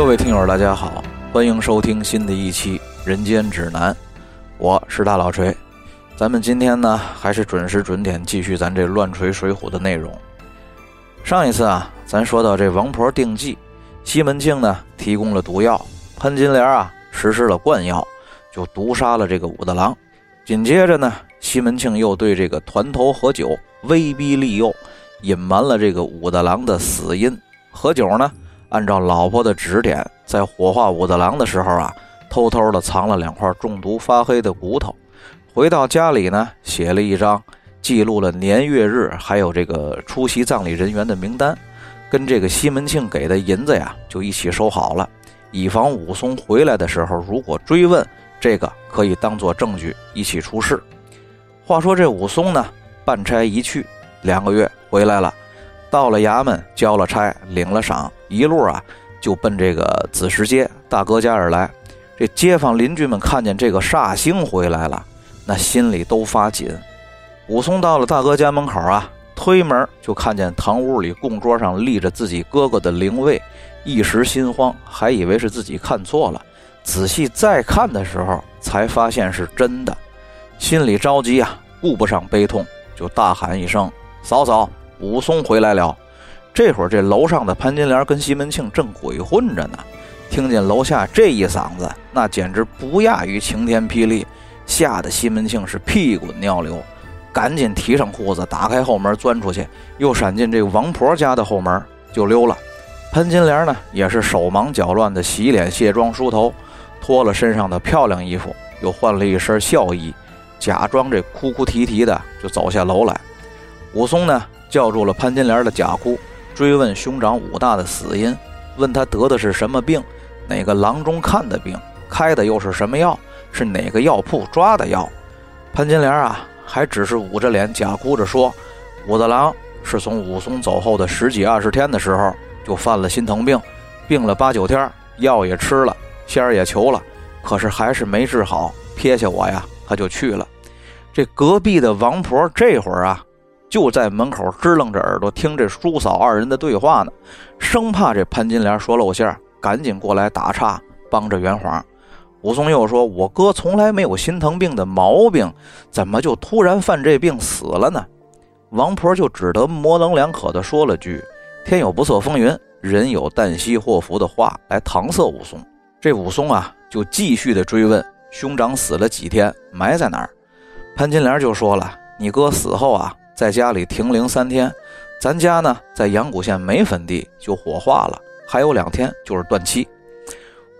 各位听友，大家好，欢迎收听新的一期《人间指南》，我是大老锤。咱们今天呢，还是准时准点继续咱这乱锤水浒的内容。上一次啊，咱说到这王婆定计，西门庆呢提供了毒药，潘金莲啊实施了灌药，就毒杀了这个武大郎。紧接着呢，西门庆又对这个团头何九威逼利诱，隐瞒了这个武大郎的死因。何九呢？按照老婆的指点，在火化武大郎的时候啊，偷偷的藏了两块中毒发黑的骨头。回到家里呢，写了一张记录了年月日，还有这个出席葬礼人员的名单，跟这个西门庆给的银子呀，就一起收好了，以防武松回来的时候如果追问，这个可以当做证据一起出示。话说这武松呢，办差一去，两个月回来了。到了衙门，交了差，领了赏，一路啊就奔这个子时街大哥家而来。这街坊邻居们看见这个煞星回来了，那心里都发紧。武松到了大哥家门口啊，推门就看见堂屋里供桌上立着自己哥哥的灵位，一时心慌，还以为是自己看错了。仔细再看的时候，才发现是真的，心里着急啊，顾不上悲痛，就大喊一声：“嫂嫂！”武松回来了，这会儿这楼上的潘金莲跟西门庆正鬼混着呢，听见楼下这一嗓子，那简直不亚于晴天霹雳，吓得西门庆是屁滚尿流，赶紧提上裤子，打开后门钻出去，又闪进这王婆家的后门就溜了。潘金莲呢，也是手忙脚乱的洗脸、卸妆、梳头，脱了身上的漂亮衣服，又换了一身孝衣，假装这哭哭啼啼的就走下楼来。武松呢？叫住了潘金莲的假哭，追问兄长武大的死因，问他得的是什么病，哪个郎中看的病，开的又是什么药，是哪个药铺抓的药。潘金莲啊，还只是捂着脸假哭着说，武大郎是从武松走后的十几二十天的时候就犯了心疼病，病了八九天，药也吃了，仙儿也求了，可是还是没治好，撇下我呀，他就去了。这隔壁的王婆这会儿啊。就在门口支棱着耳朵听这叔嫂二人的对话呢，生怕这潘金莲说露馅儿，赶紧过来打岔，帮着圆谎。武松又说：“我哥从来没有心疼病的毛病，怎么就突然犯这病死了呢？”王婆就只得模棱两可的说了句：“天有不测风云，人有旦夕祸福”的话来搪塞武松。这武松啊，就继续的追问：“兄长死了几天？埋在哪儿？”潘金莲就说了：“你哥死后啊。”在家里停灵三天，咱家呢在阳谷县没坟地，就火化了。还有两天就是断气。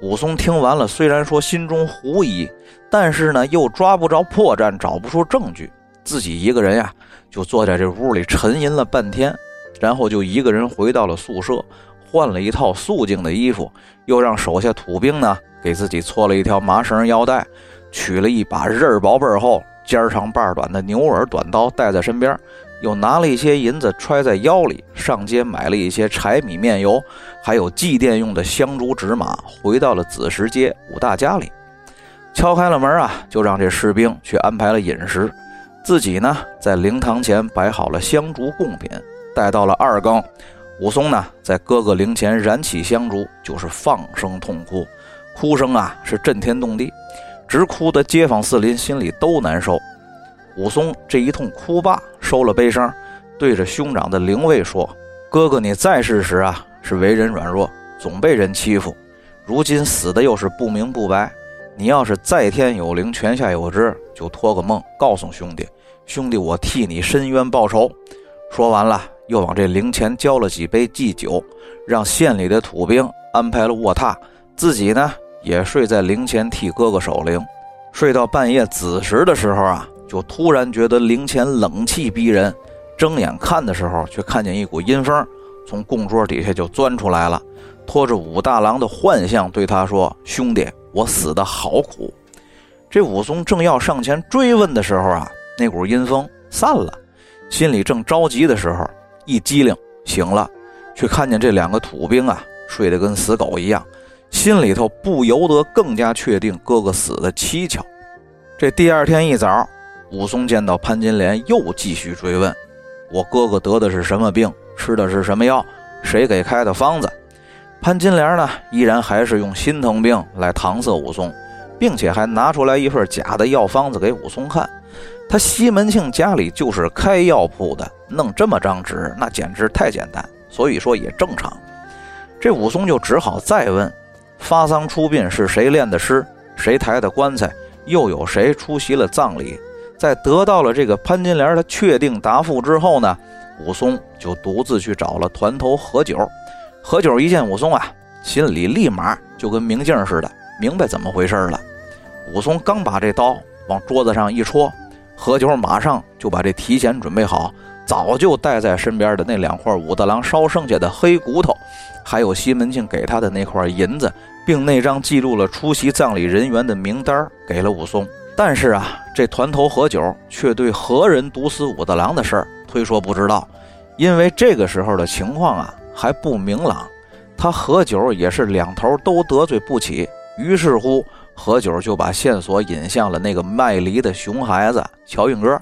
武松听完了，虽然说心中狐疑，但是呢又抓不着破绽，找不出证据，自己一个人呀就坐在这屋里沉吟了半天，然后就一个人回到了宿舍，换了一套素净的衣服，又让手下土兵呢给自己搓了一条麻绳腰带，取了一把刃薄背厚。尖长把短的牛耳短刀带在身边，又拿了一些银子揣在腰里，上街买了一些柴米面油，还有祭奠用的香烛纸马，回到了子时街武大家里，敲开了门啊，就让这士兵去安排了饮食，自己呢在灵堂前摆好了香烛贡品，待到了二更，武松呢在哥哥灵前燃起香烛，就是放声痛哭，哭声啊是震天动地。直哭的街坊四邻心里都难受。武松这一通哭罢，收了悲伤，对着兄长的灵位说：“哥哥，你在世时啊，是为人软弱，总被人欺负；如今死的又是不明不白。你要是在天有灵，泉下有知，就托个梦告诉兄弟，兄弟我替你伸冤报仇。”说完了，又往这灵前浇了几杯祭酒，让县里的土兵安排了卧榻，自己呢。也睡在灵前替哥哥守灵，睡到半夜子时的时候啊，就突然觉得灵前冷气逼人，睁眼看的时候，却看见一股阴风从供桌底下就钻出来了，拖着武大郎的幻象对他说：“兄弟，我死的好苦。”这武松正要上前追问的时候啊，那股阴风散了，心里正着急的时候，一激灵醒了，却看见这两个土兵啊睡得跟死狗一样。心里头不由得更加确定哥哥死的蹊跷。这第二天一早，武松见到潘金莲，又继续追问：“我哥哥得的是什么病？吃的是什么药？谁给开的方子？”潘金莲呢，依然还是用心疼病来搪塞武松，并且还拿出来一份假的药方子给武松看。他西门庆家里就是开药铺的，弄这么张纸，那简直太简单，所以说也正常。这武松就只好再问：发丧出殡是谁炼的尸？谁抬的棺材？又有谁出席了葬礼？在得到了这个潘金莲的确定答复之后呢，武松就独自去找了团头何九。何九一见武松啊，心里立马就跟明镜似的，明白怎么回事了。武松刚把这刀往桌子上一戳，何九马上就把这提前准备好、早就带在身边的那两块武大郎烧剩下的黑骨头，还有西门庆给他的那块银子，并那张记录了出席葬礼人员的名单给了武松。但是啊，这团头何九却对何人毒死武大郎的事儿推说不知道，因为这个时候的情况啊。还不明朗，他何九也是两头都得罪不起，于是乎何九就把线索引向了那个卖梨的熊孩子乔运哥。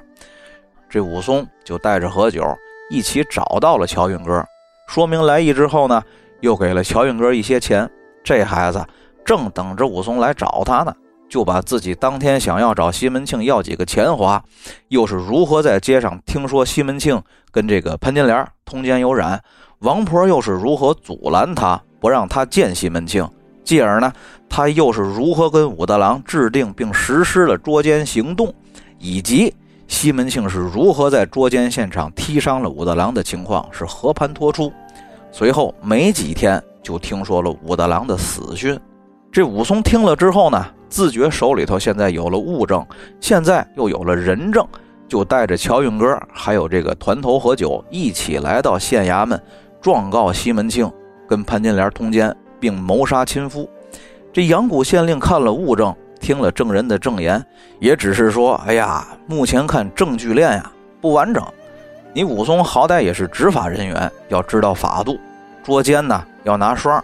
这武松就带着何九一起找到了乔运哥，说明来意之后呢，又给了乔运哥一些钱。这孩子正等着武松来找他呢，就把自己当天想要找西门庆要几个钱花，又是如何在街上听说西门庆跟这个潘金莲通奸有染。王婆又是如何阻拦他，不让他见西门庆？继而呢，他又是如何跟武大郎制定并实施了捉奸行动？以及西门庆是如何在捉奸现场踢伤了武大郎的情况是和盘托出？随后没几天就听说了武大郎的死讯。这武松听了之后呢，自觉手里头现在有了物证，现在又有了人证，就带着乔运哥还有这个团头何九一起来到县衙门。状告西门庆跟潘金莲通奸，并谋杀亲夫。这阳谷县令看了物证，听了证人的证言，也只是说：“哎呀，目前看证据链呀不完整。你武松好歹也是执法人员，要知道法度。捉奸呢要拿双。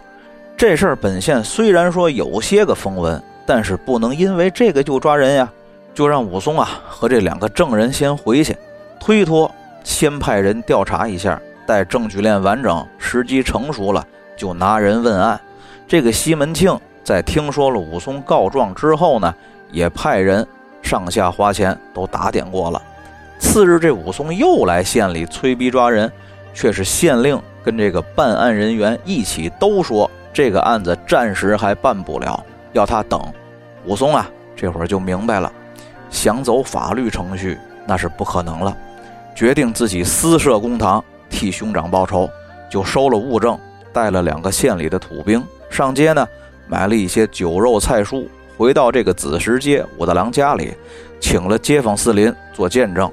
这事儿本县虽然说有些个风闻，但是不能因为这个就抓人呀。就让武松啊和这两个证人先回去，推脱，先派人调查一下。”待证据链完整，时机成熟了，就拿人问案。这个西门庆在听说了武松告状之后呢，也派人上下花钱都打点过了。次日，这武松又来县里催逼抓人，却是县令跟这个办案人员一起都说这个案子暂时还办不了，要他等。武松啊，这会儿就明白了，想走法律程序那是不可能了，决定自己私设公堂。替兄长报仇，就收了物证，带了两个县里的土兵上街呢，买了一些酒肉菜蔬，回到这个子时街武大郎家里，请了街坊四邻做见证。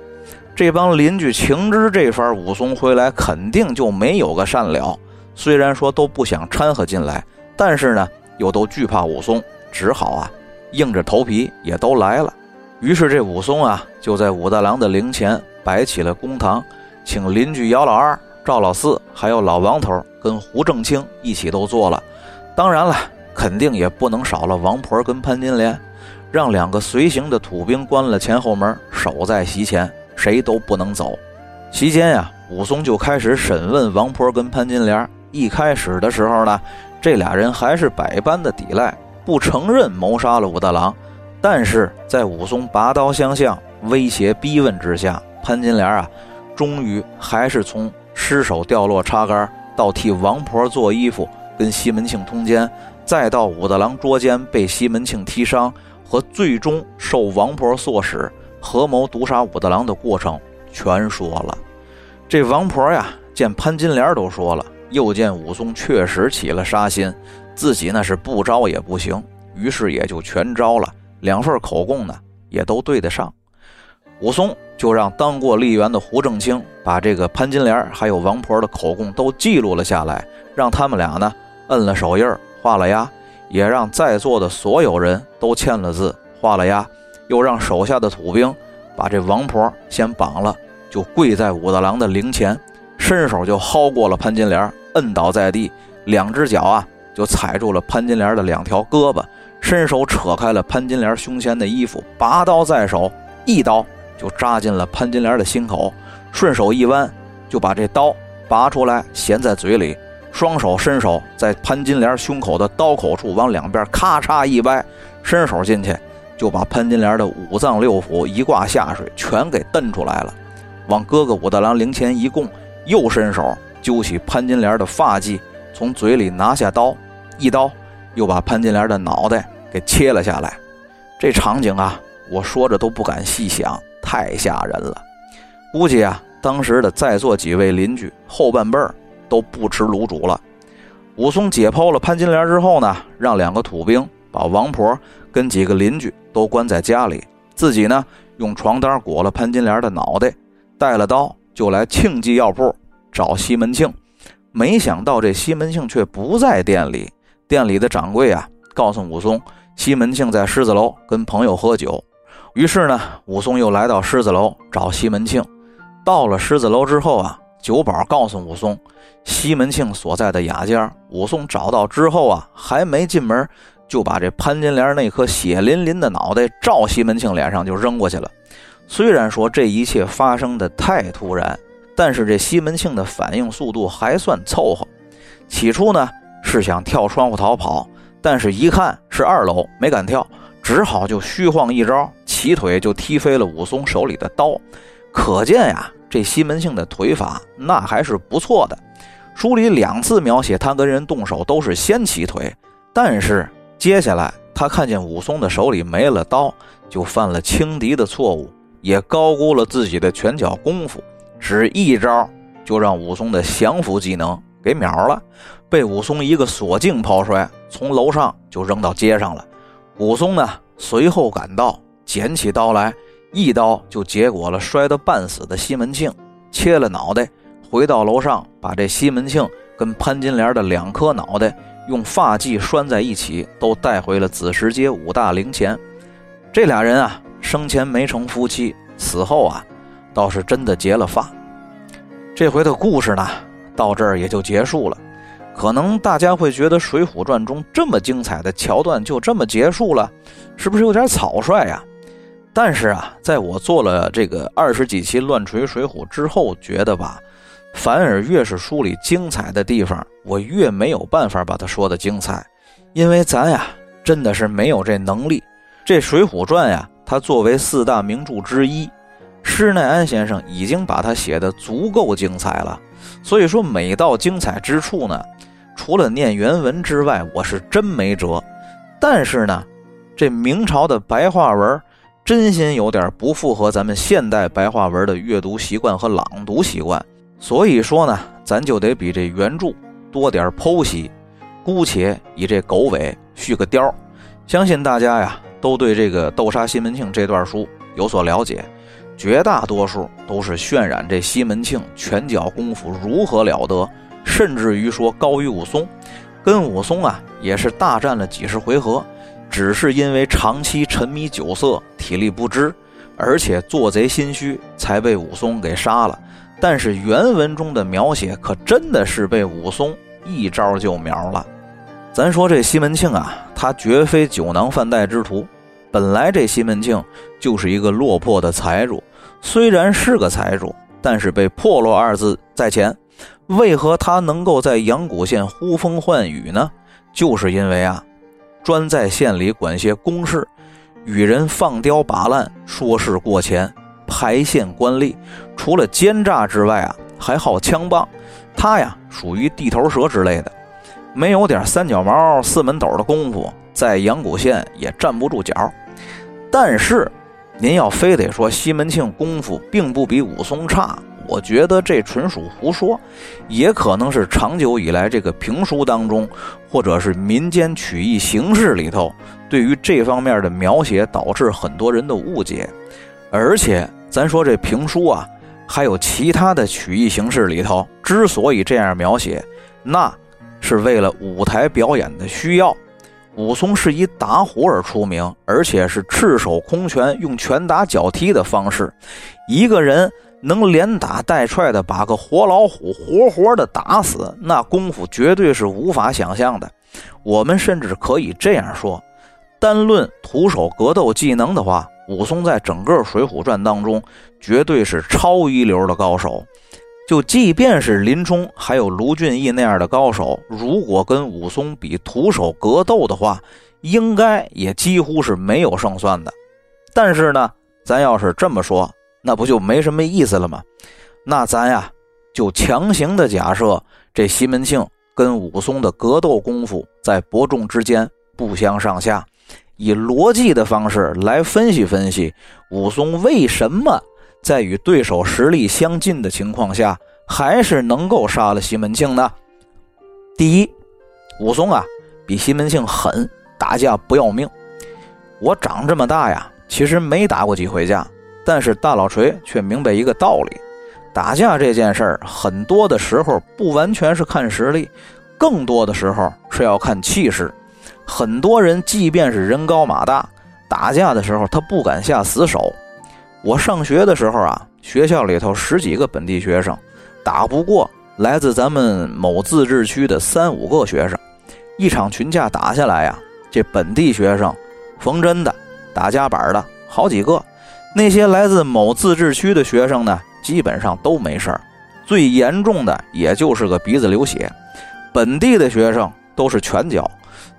这帮邻居情知这番武松回来肯定就没有个善了，虽然说都不想掺和进来，但是呢又都惧怕武松，只好啊硬着头皮也都来了。于是这武松啊就在武大郎的灵前摆起了公堂。请邻居姚老二、赵老四，还有老王头跟胡正清一起都做了。当然了，肯定也不能少了王婆跟潘金莲，让两个随行的土兵关了前后门，守在席前，谁都不能走。席间呀，武松就开始审问王婆跟潘金莲。一开始的时候呢，这俩人还是百般的抵赖，不承认谋杀了武大郎。但是在武松拔刀相向、威胁逼问之下，潘金莲啊。终于还是从失手掉落插杆，到替王婆做衣服，跟西门庆通奸，再到武大郎捉奸被西门庆踢伤，和最终受王婆唆使合谋毒杀武大郎的过程，全说了。这王婆呀，见潘金莲都说了，又见武松确实起了杀心，自己那是不招也不行，于是也就全招了。两份口供呢，也都对得上。武松就让当过吏员的胡正清把这个潘金莲还有王婆的口供都记录了下来，让他们俩呢摁了手印画了押，也让在座的所有人都签了字，画了押，又让手下的土兵把这王婆先绑了，就跪在武大郎的灵前，伸手就薅过了潘金莲，摁倒在地，两只脚啊就踩住了潘金莲的两条胳膊，伸手扯开了潘金莲胸前的衣服，拔刀在手，一刀。就扎进了潘金莲的心口，顺手一弯，就把这刀拔出来，衔在嘴里，双手伸手在潘金莲胸口的刀口处往两边咔嚓一掰，伸手进去就把潘金莲的五脏六腑一挂下水，全给蹬出来了。往哥哥武大郎灵前一供，又伸手揪起潘金莲的发髻，从嘴里拿下刀，一刀又把潘金莲的脑袋给切了下来。这场景啊，我说着都不敢细想，太吓人了。估计啊，当时的在座几位邻居后半辈儿都不吃卤煮了。武松解剖了潘金莲之后呢，让两个土兵把王婆跟几个邻居都关在家里，自己呢用床单裹了潘金莲的脑袋。带了刀就来庆记药铺找西门庆，没想到这西门庆却不在店里。店里的掌柜啊，告诉武松，西门庆在狮子楼跟朋友喝酒。于是呢，武松又来到狮子楼找西门庆。到了狮子楼之后啊，酒保告诉武松，西门庆所在的雅间，武松找到之后啊，还没进门，就把这潘金莲那颗血淋淋的脑袋照西门庆脸上就扔过去了。虽然说这一切发生的太突然，但是这西门庆的反应速度还算凑合。起初呢是想跳窗户逃跑，但是一看是二楼，没敢跳，只好就虚晃一招，起腿就踢飞了武松手里的刀。可见呀，这西门庆的腿法那还是不错的。书里两次描写他跟人动手都是先起腿，但是接下来他看见武松的手里没了刀，就犯了轻敌的错误。也高估了自己的拳脚功夫，只一招就让武松的降服技能给秒了，被武松一个锁镜抛摔，从楼上就扔到街上了。武松呢随后赶到，捡起刀来，一刀就结果了摔得半死的西门庆，切了脑袋，回到楼上，把这西门庆跟潘金莲的两颗脑袋用发髻拴在一起，都带回了子时街五大陵前。这俩人啊。生前没成夫妻，死后啊，倒是真的结了发。这回的故事呢，到这儿也就结束了。可能大家会觉得《水浒传》中这么精彩的桥段就这么结束了，是不是有点草率呀？但是啊，在我做了这个二十几期乱锤水浒之后，觉得吧，反而越是书里精彩的地方，我越没有办法把它说的精彩，因为咱呀，真的是没有这能力。这《水浒传》呀。它作为四大名著之一，施耐庵先生已经把它写得足够精彩了。所以说，每到精彩之处呢，除了念原文之外，我是真没辙。但是呢，这明朝的白话文真心有点不符合咱们现代白话文的阅读习惯和朗读习惯。所以说呢，咱就得比这原著多点剖析，姑且以这狗尾续个貂。相信大家呀。都对这个斗杀西门庆这段书有所了解，绝大多数都是渲染这西门庆拳脚功夫如何了得，甚至于说高于武松，跟武松啊也是大战了几十回合，只是因为长期沉迷酒色，体力不支，而且做贼心虚，才被武松给杀了。但是原文中的描写可真的是被武松一招就秒了。咱说这西门庆啊，他绝非酒囊饭袋之徒。本来这西门庆就是一个落魄的财主，虽然是个财主，但是被“破落”二字在前。为何他能够在阳谷县呼风唤雨呢？就是因为啊，专在县里管些公事，与人放刁把烂，说事过钱，排县官吏。除了奸诈之外啊，还好枪棒。他呀，属于地头蛇之类的。没有点三脚猫、四门斗的功夫，在阳谷县也站不住脚。但是，您要非得说西门庆功夫并不比武松差，我觉得这纯属胡说。也可能是长久以来这个评书当中，或者是民间曲艺形式里头，对于这方面的描写导致很多人的误解。而且，咱说这评书啊，还有其他的曲艺形式里头，之所以这样描写，那。是为了舞台表演的需要，武松是以打虎而出名，而且是赤手空拳，用拳打脚踢的方式，一个人能连打带踹的把个活老虎活活的打死，那功夫绝对是无法想象的。我们甚至可以这样说，单论徒手格斗技能的话，武松在整个《水浒传》当中绝对是超一流的高手。就即便是林冲还有卢俊义那样的高手，如果跟武松比徒手格斗的话，应该也几乎是没有胜算的。但是呢，咱要是这么说，那不就没什么意思了吗？那咱呀，就强行的假设这西门庆跟武松的格斗功夫在伯仲之间，不相上下。以逻辑的方式来分析分析，武松为什么在与对手实力相近的情况下，还是能够杀了西门庆呢？第一，武松啊，比西门庆狠，打架不要命。我长这么大呀，其实没打过几回架，但是大老锤却明白一个道理：打架这件事儿，很多的时候不完全是看实力，更多的时候是要看气势。很多人即便是人高马大，打架的时候他不敢下死手。我上学的时候啊，学校里头十几个本地学生，打不过来自咱们某自治区的三五个学生。一场群架打下来呀，这本地学生缝针的、打夹板的好几个，那些来自某自治区的学生呢，基本上都没事儿，最严重的也就是个鼻子流血。本地的学生都是拳脚。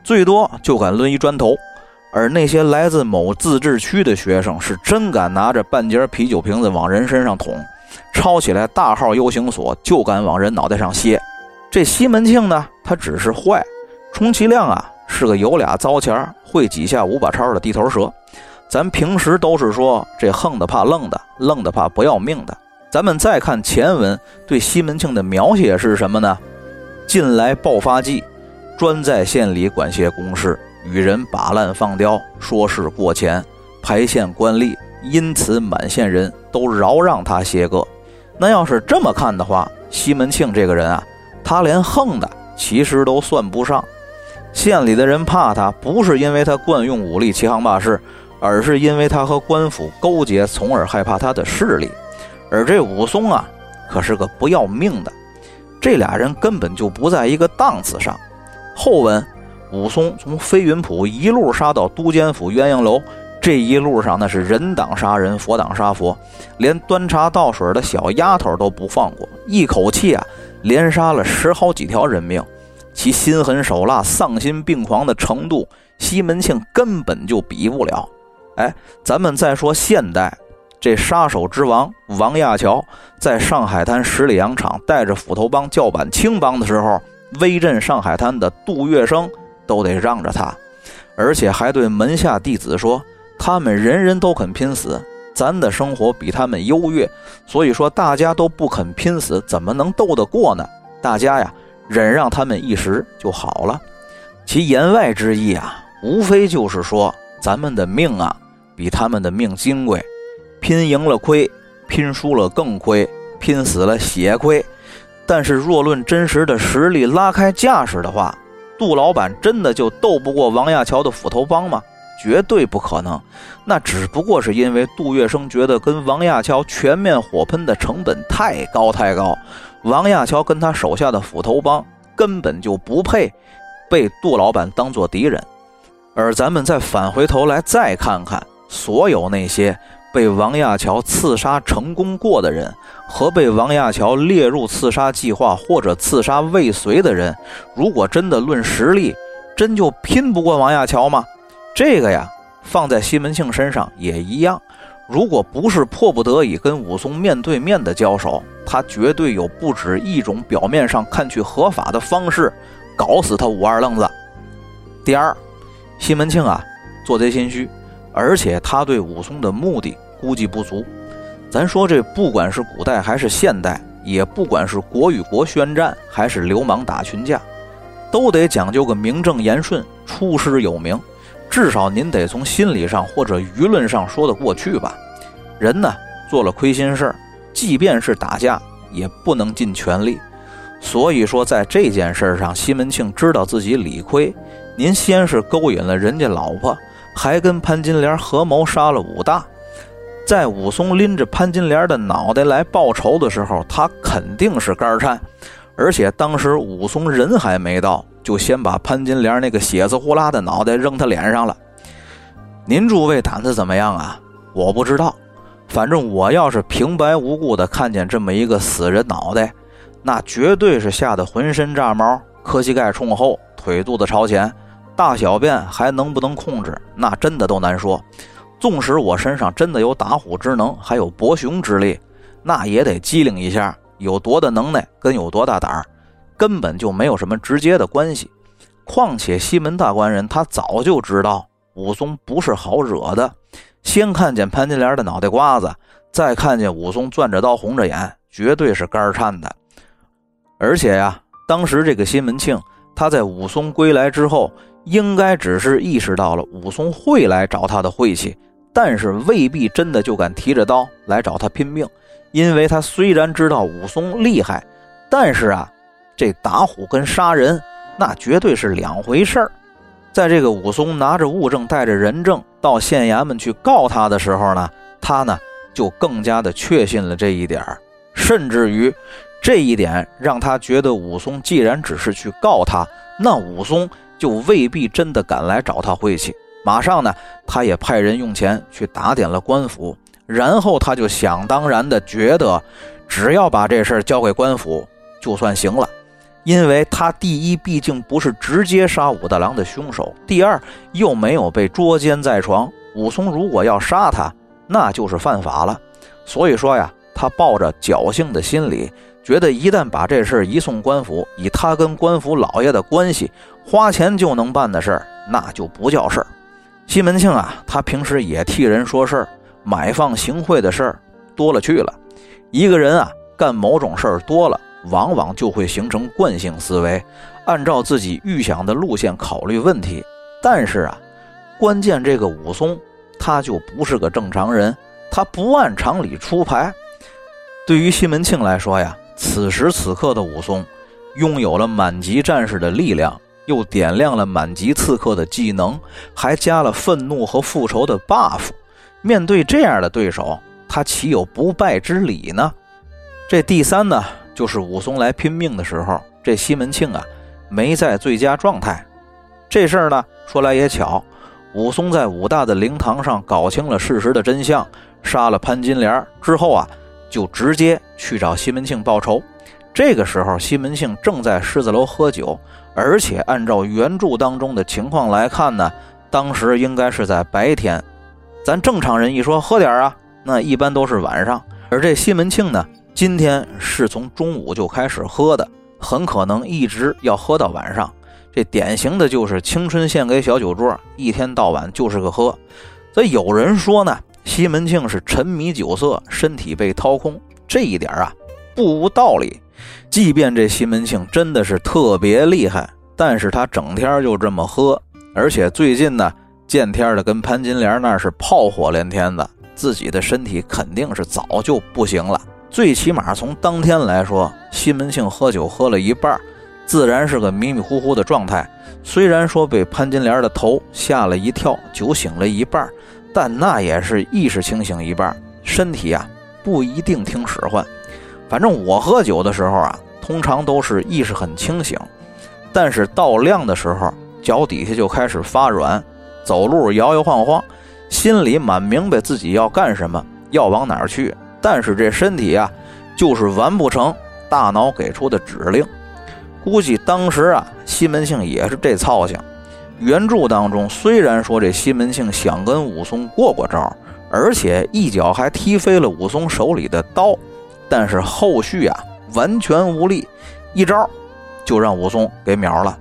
最多就敢抡一砖头，而那些来自某自治区的学生是真敢拿着半截啤酒瓶子往人身上捅，抄起来大号 U 型锁就敢往人脑袋上歇。这西门庆呢，他只是坏，充其量啊是个有俩糟钱会几下五把抄的地头蛇。咱平时都是说这横的怕愣的，愣的怕不要命的。咱们再看前文对西门庆的描写是什么呢？近来爆发季。专在县里管些公事，与人把烂放刁，说事过钱，排县官吏，因此满县人都饶让他些个。那要是这么看的话，西门庆这个人啊，他连横的其实都算不上。县里的人怕他，不是因为他惯用武力欺行霸市，而是因为他和官府勾结，从而害怕他的势力。而这武松啊，可是个不要命的，这俩人根本就不在一个档次上。后文，武松从飞云浦一路杀到都监府鸳鸯楼，这一路上那是人挡杀人，佛挡杀佛，连端茶倒水的小丫头都不放过，一口气啊连杀了十好几条人命，其心狠手辣、丧心病狂的程度，西门庆根本就比不了。哎，咱们再说现代，这杀手之王王亚樵在上海滩十里洋场带着斧头帮叫板青帮的时候。威震上海滩的杜月笙都得让着他，而且还对门下弟子说：“他们人人都肯拼死，咱的生活比他们优越，所以说大家都不肯拼死，怎么能斗得过呢？大家呀，忍让他们一时就好了。”其言外之意啊，无非就是说咱们的命啊，比他们的命金贵，拼赢了亏，拼输了更亏，拼死了血亏。但是，若论真实的实力，拉开架势的话，杜老板真的就斗不过王亚樵的斧头帮吗？绝对不可能。那只不过是因为杜月笙觉得跟王亚樵全面火喷的成本太高太高，王亚樵跟他手下的斧头帮根本就不配被杜老板当做敌人。而咱们再返回头来再看看，所有那些。被王亚樵刺杀成功过的人，和被王亚樵列入刺杀计划或者刺杀未遂的人，如果真的论实力，真就拼不过王亚樵吗？这个呀，放在西门庆身上也一样。如果不是迫不得已跟武松面对面的交手，他绝对有不止一种表面上看去合法的方式，搞死他武二愣子。第二，西门庆啊，做贼心虚，而且他对武松的目的。估计不足，咱说这不管是古代还是现代，也不管是国与国宣战还是流氓打群架，都得讲究个名正言顺、出师有名。至少您得从心理上或者舆论上说得过去吧。人呢做了亏心事儿，即便是打架也不能尽全力。所以说在这件事上，西门庆知道自己理亏。您先是勾引了人家老婆，还跟潘金莲合谋杀了武大。在武松拎着潘金莲的脑袋来报仇的时候，他肯定是肝颤，而且当时武松人还没到，就先把潘金莲那个血丝呼啦的脑袋扔他脸上了。您诸位胆子怎么样啊？我不知道，反正我要是平白无故的看见这么一个死人脑袋，那绝对是吓得浑身炸毛，磕膝盖冲后，腿肚子朝前，大小便还能不能控制，那真的都难说。纵使我身上真的有打虎之能，还有伯雄之力，那也得机灵一下，有多大能耐跟有多大胆儿，根本就没有什么直接的关系。况且西门大官人他早就知道武松不是好惹的，先看见潘金莲的脑袋瓜子，再看见武松攥着刀红着眼，绝对是肝颤的。而且呀，当时这个西门庆他在武松归来之后，应该只是意识到了武松会来找他的晦气。但是未必真的就敢提着刀来找他拼命，因为他虽然知道武松厉害，但是啊，这打虎跟杀人那绝对是两回事儿。在这个武松拿着物证、带着人证到县衙门去告他的时候呢，他呢就更加的确信了这一点甚至于这一点让他觉得武松既然只是去告他，那武松就未必真的敢来找他晦气。马上呢，他也派人用钱去打点了官府，然后他就想当然的觉得，只要把这事儿交给官府就算行了，因为他第一毕竟不是直接杀武大郎的凶手，第二又没有被捉奸在床。武松如果要杀他，那就是犯法了。所以说呀，他抱着侥幸的心理，觉得一旦把这事儿移送官府，以他跟官府老爷的关系，花钱就能办的事儿，那就不叫事儿。西门庆啊，他平时也替人说事儿，买放行贿的事儿多了去了。一个人啊，干某种事儿多了，往往就会形成惯性思维，按照自己预想的路线考虑问题。但是啊，关键这个武松他就不是个正常人，他不按常理出牌。对于西门庆来说呀，此时此刻的武松，拥有了满级战士的力量。又点亮了满级刺客的技能，还加了愤怒和复仇的 buff。面对这样的对手，他岂有不败之理呢？这第三呢，就是武松来拼命的时候，这西门庆啊没在最佳状态。这事儿呢说来也巧，武松在武大的灵堂上搞清了事实的真相，杀了潘金莲之后啊，就直接去找西门庆报仇。这个时候，西门庆正在狮子楼喝酒。而且按照原著当中的情况来看呢，当时应该是在白天。咱正常人一说喝点啊，那一般都是晚上。而这西门庆呢，今天是从中午就开始喝的，很可能一直要喝到晚上。这典型的就是青春献给小酒桌，一天到晚就是个喝。所以有人说呢，西门庆是沉迷酒色，身体被掏空。这一点啊，不无道理。即便这西门庆真的是特别厉害，但是他整天就这么喝，而且最近呢，见天的跟潘金莲那是炮火连天的，自己的身体肯定是早就不行了。最起码从当天来说，西门庆喝酒喝了一半，自然是个迷迷糊糊的状态。虽然说被潘金莲的头吓了一跳，酒醒了一半，但那也是意识清醒一半，身体啊不一定听使唤。反正我喝酒的时候啊，通常都是意识很清醒，但是到量的时候，脚底下就开始发软，走路摇摇晃晃，心里满明白自己要干什么，要往哪儿去，但是这身体啊，就是完不成大脑给出的指令。估计当时啊，西门庆也是这操性。原著当中虽然说这西门庆想跟武松过过招，而且一脚还踢飞了武松手里的刀。但是后续啊，完全无力，一招就让武松给秒了。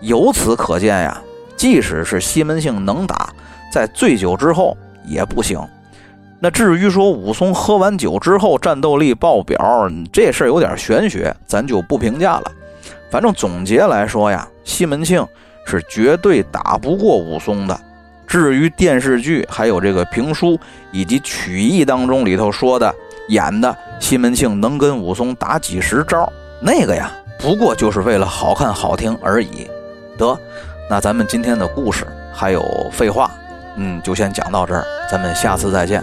由此可见呀，即使是西门庆能打，在醉酒之后也不行。那至于说武松喝完酒之后战斗力爆表，这事有点玄学，咱就不评价了。反正总结来说呀，西门庆是绝对打不过武松的。至于电视剧还有这个评书以及曲艺当中里头说的。演的西门庆能跟武松打几十招，那个呀，不过就是为了好看好听而已。得，那咱们今天的故事还有废话，嗯，就先讲到这儿，咱们下次再见。